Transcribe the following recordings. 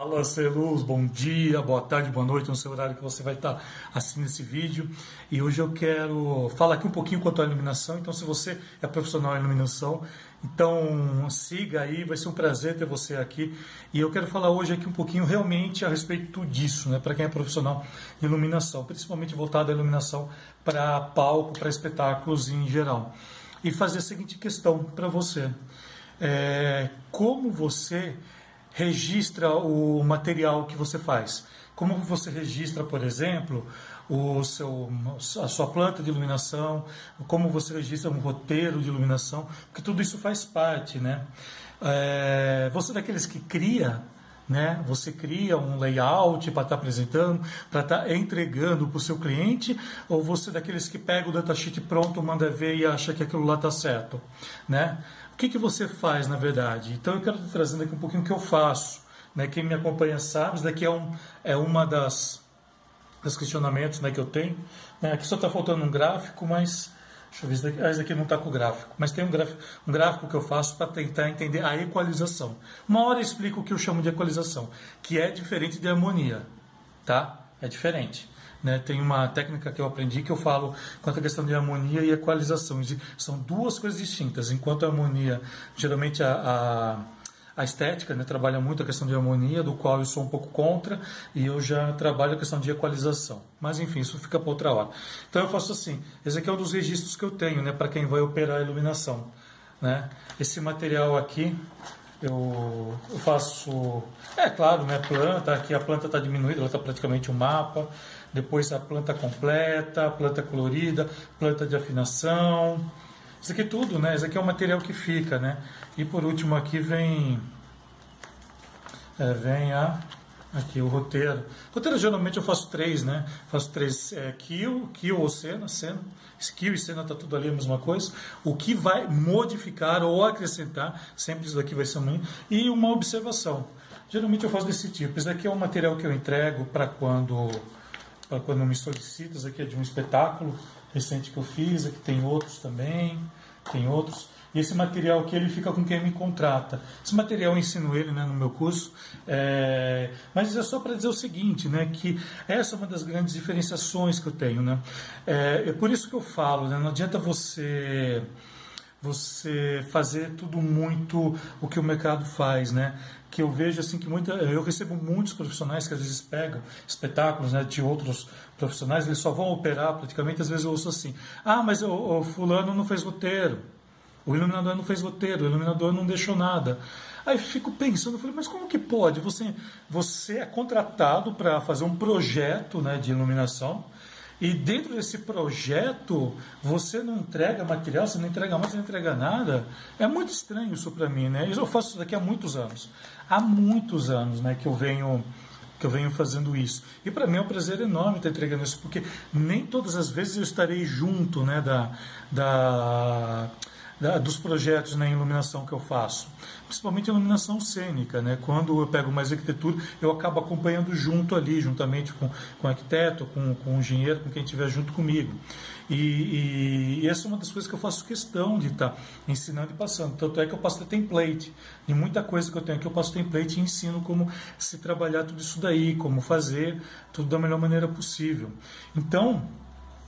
Fala, Celuz, bom dia, boa tarde, boa noite, no seu horário que você vai estar assistindo esse vídeo. E hoje eu quero falar aqui um pouquinho quanto à iluminação. Então, se você é profissional em iluminação, então siga aí, vai ser um prazer ter você aqui. E eu quero falar hoje aqui um pouquinho realmente a respeito disso, né, para quem é profissional em iluminação, principalmente voltado à iluminação para palco, para espetáculos em geral. E fazer a seguinte questão para você: é, como você registra o material que você faz. Como você registra, por exemplo, o seu, a sua planta de iluminação, como você registra um roteiro de iluminação, porque tudo isso faz parte, né? É, você é daqueles que cria, né? Você cria um layout para estar tá apresentando, para estar tá entregando para o seu cliente, ou você é daqueles que pega o datasheet pronto, manda ver e acha que aquilo lá está certo, né? que, que você faz, na verdade? Então, eu quero estar trazendo aqui um pouquinho o que eu faço. Né? Quem me acompanha sabe, isso daqui é, um, é uma das, dos questionamentos né, que eu tenho. Né? Aqui só está faltando um gráfico, mas... Deixa eu ver, esse daqui, ah, daqui não está com o gráfico. Mas tem um gráfico, um gráfico que eu faço para tentar entender a equalização. Uma hora eu explico o que eu chamo de equalização, que é diferente de harmonia. Tá? É diferente. Né? Tem uma técnica que eu aprendi que eu falo quanto à questão de harmonia e equalização. São duas coisas distintas. Enquanto a harmonia, geralmente a, a a estética né, trabalha muito a questão de harmonia, do qual eu sou um pouco contra, e eu já trabalho a questão de equalização. Mas enfim, isso fica para outra hora. Então eu faço assim: esse aqui é um dos registros que eu tenho né, para quem vai operar a iluminação. Né? Esse material aqui eu, eu faço. É claro, né, planta, aqui a planta está diminuída, ela está praticamente um mapa depois a planta completa, a planta colorida, planta de afinação. Isso aqui tudo, né? Isso aqui é o material que fica, né? E por último aqui vem, é, vem a aqui o roteiro. Roteiro geralmente eu faço três, né? Faço três é, kill, kill ou cena, cena. Skill e cena tá tudo ali a mesma coisa. O que vai modificar ou acrescentar, sempre isso daqui vai ser um e uma observação. Geralmente eu faço desse tipo. Isso daqui é um material que eu entrego para quando para quando me solicitas. Aqui é de um espetáculo recente que eu fiz, aqui tem outros também, tem outros. E esse material aqui ele fica com quem me contrata. Esse material eu ensino ele né, no meu curso, é... mas é só para dizer o seguinte, né, que essa é uma das grandes diferenciações que eu tenho. Né? É, é por isso que eu falo, né, não adianta você você fazer tudo muito o que o mercado faz, né? Que eu vejo assim que muita, eu recebo muitos profissionais que às vezes pegam espetáculos né, de outros profissionais, eles só vão operar praticamente, às vezes eu ouço assim: "Ah, mas o, o fulano não fez roteiro. O iluminador não fez roteiro, o iluminador não deixou nada". Aí fico pensando, falei, mas como que pode? Você, você é contratado para fazer um projeto né, de iluminação, e dentro desse projeto, você não entrega material, você não entrega mais, você não entrega nada. É muito estranho isso para mim, né? Eu faço isso daqui há muitos anos. Há muitos anos, né, que eu venho que eu venho fazendo isso. E para mim é um prazer enorme estar entregando isso, porque nem todas as vezes eu estarei junto, né, da, da da, dos projetos na iluminação que eu faço, principalmente iluminação cênica, né? Quando eu pego mais arquitetura, eu acabo acompanhando junto ali, juntamente com, com o arquiteto, com, com o engenheiro, com quem estiver junto comigo. E, e, e, essa é uma das coisas que eu faço questão de estar tá ensinando e passando. Tanto é que eu passo template. E muita coisa que eu tenho aqui eu passo template e ensino como se trabalhar tudo isso daí, como fazer tudo da melhor maneira possível. Então,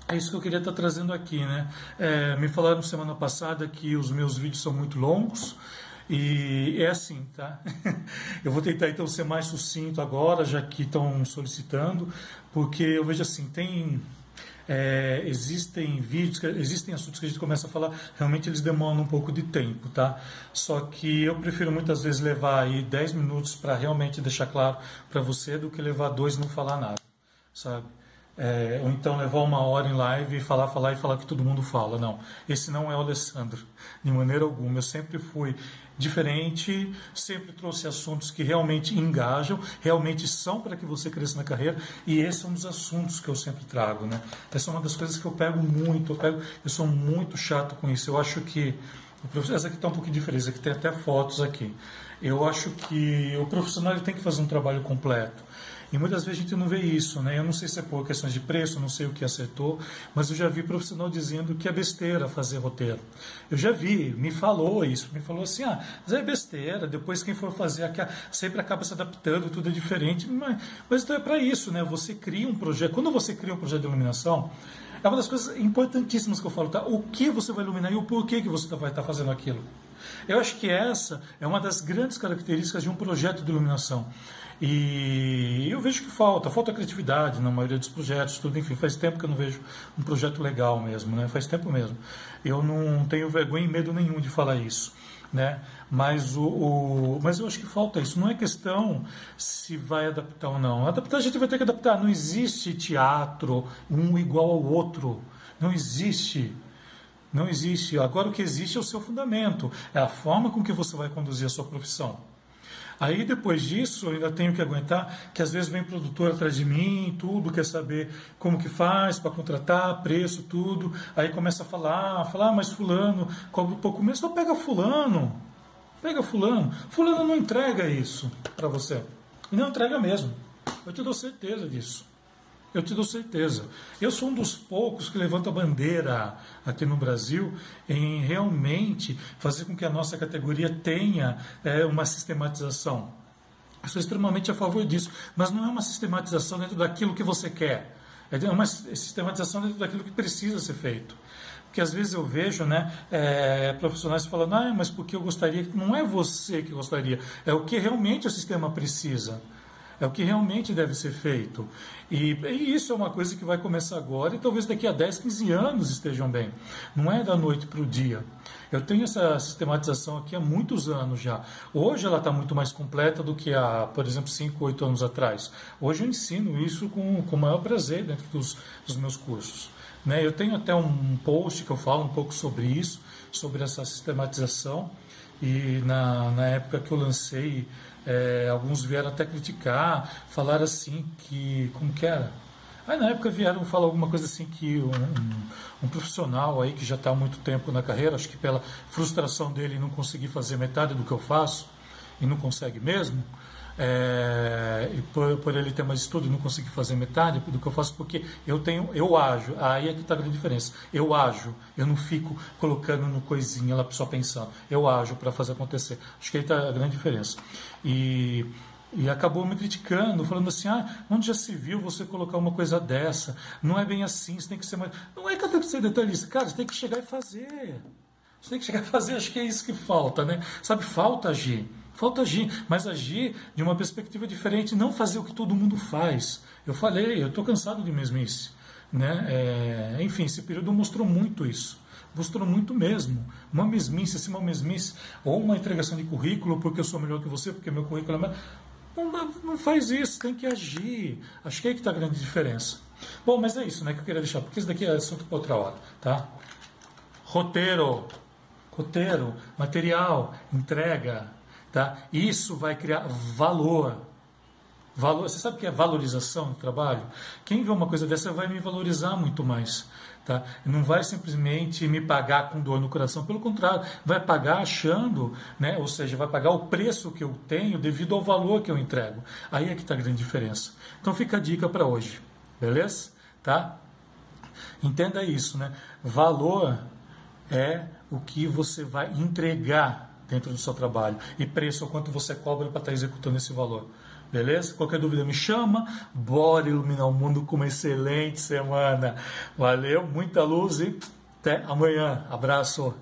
é isso que eu queria estar trazendo aqui, né? É, me falaram semana passada que os meus vídeos são muito longos e é assim, tá? eu vou tentar então ser mais sucinto agora, já que estão solicitando, porque eu vejo assim, tem é, existem vídeos, existem assuntos que a gente começa a falar, realmente eles demoram um pouco de tempo, tá? Só que eu prefiro muitas vezes levar aí 10 minutos para realmente deixar claro para você do que levar dois e não falar nada, sabe? É, ou então levar uma hora em live e falar, falar e falar que todo mundo fala. Não, esse não é o Alessandro, de maneira alguma. Eu sempre fui diferente, sempre trouxe assuntos que realmente engajam, realmente são para que você cresça na carreira, e esse é um dos assuntos que eu sempre trago. Né? Essa é uma das coisas que eu pego muito, eu, pego, eu sou muito chato com isso. Eu acho que. Essa aqui está um pouquinho diferente, aqui tem até fotos aqui. Eu acho que o profissional tem que fazer um trabalho completo. E muitas vezes a gente não vê isso, né? Eu não sei se é por questões de preço, não sei o que acertou, mas eu já vi profissional dizendo que é besteira fazer roteiro. Eu já vi, me falou isso, me falou assim, ah, mas é besteira, depois quem for fazer sempre acaba se adaptando, tudo é diferente, mas, mas então é para isso, né? Você cria um projeto, quando você cria um projeto de iluminação, é uma das coisas importantíssimas que eu falo, tá? O que você vai iluminar e o porquê que você vai estar fazendo aquilo. Eu acho que essa é uma das grandes características de um projeto de iluminação. E eu vejo que falta, falta criatividade na maioria dos projetos, tudo, enfim, faz tempo que eu não vejo um projeto legal mesmo, né? Faz tempo mesmo. Eu não tenho vergonha e medo nenhum de falar isso. Né? Mas, o, o, mas eu acho que falta isso. Não é questão se vai adaptar ou não. Adaptar a gente vai ter que adaptar. Não existe teatro um igual ao outro. Não existe. Não existe. Agora o que existe é o seu fundamento, é a forma com que você vai conduzir a sua profissão. Aí depois disso, eu ainda tenho que aguentar que às vezes vem produtor atrás de mim, tudo, quer saber como que faz para contratar, preço, tudo. Aí começa a falar, falar, ah, mas fulano cobra um pouco menos. Então pega fulano, pega fulano. Fulano não entrega isso para você. E não entrega mesmo. Eu te dou certeza disso. Eu te dou certeza. Eu sou um dos poucos que levanta a bandeira aqui no Brasil em realmente fazer com que a nossa categoria tenha é, uma sistematização. Eu sou extremamente a favor disso, mas não é uma sistematização dentro daquilo que você quer. É uma sistematização dentro daquilo que precisa ser feito. Porque às vezes eu vejo né, é, profissionais falando, ah, mas porque eu gostaria. Não é você que gostaria, é o que realmente o sistema precisa. É o que realmente deve ser feito. E, e, isso é uma coisa que vai começar agora e talvez daqui a 10, 15 anos estejam bem. Não é da noite para o dia. Eu tenho essa sistematização aqui há muitos anos já. Hoje ela está muito mais completa do que há, por exemplo, 5, 8 anos atrás. Hoje eu ensino isso com, com o maior prazer dentro dos, dos meus cursos. Né? Eu tenho até um post que eu falo um pouco sobre isso, sobre essa sistematização. E na, na época que eu lancei é, alguns vieram até criticar, falar assim que. Como que era? Aí na época vieram falar alguma coisa assim que um, um, um profissional aí que já está há muito tempo na carreira, acho que pela frustração dele não conseguir fazer metade do que eu faço, e não consegue mesmo, é, e por, por, ele ter mais estudo e não conseguir fazer metade do que eu faço, porque eu tenho, eu ajo, aí é que está a grande diferença. Eu ajo, eu não fico colocando no coisinha lá só pensando. Eu ajo para fazer acontecer. Acho que aí está a grande diferença. E, e acabou me criticando, falando assim: ah, onde já se viu você colocar uma coisa dessa? Não é bem assim, você tem que ser mais. Não é que eu tenho que ser detalhista, cara, você tem que chegar e fazer. Você tem que chegar e fazer, acho que é isso que falta, né? Sabe, falta agir. Falta agir, mas agir de uma perspectiva diferente, não fazer o que todo mundo faz. Eu falei, eu estou cansado de mesmice. Né? É, enfim, esse período mostrou muito isso. Mostrou muito mesmo. Uma mesmice, assim, uma mesmice, ou uma entregação de currículo, porque eu sou melhor que você, porque meu currículo é melhor. Não, não faz isso, tem que agir. Acho que é aí que está a grande diferença. Bom, mas é isso né, que eu queria deixar, porque isso daqui é assunto para outra hora. Tá? Roteiro, roteiro, material, entrega, Tá? Isso vai criar valor. valor. Você sabe o que é valorização do trabalho? Quem vê uma coisa dessa vai me valorizar muito mais. Tá? Não vai simplesmente me pagar com dor no coração, pelo contrário, vai pagar achando, né? ou seja, vai pagar o preço que eu tenho devido ao valor que eu entrego. Aí é que está a grande diferença. Então fica a dica para hoje, beleza? Tá? Entenda isso, né? Valor é o que você vai entregar dentro do seu trabalho e preço quanto você cobra para estar tá executando esse valor. Beleza? Qualquer dúvida me chama. Bora iluminar o mundo com uma excelente semana. Valeu, muita luz e até amanhã. Abraço.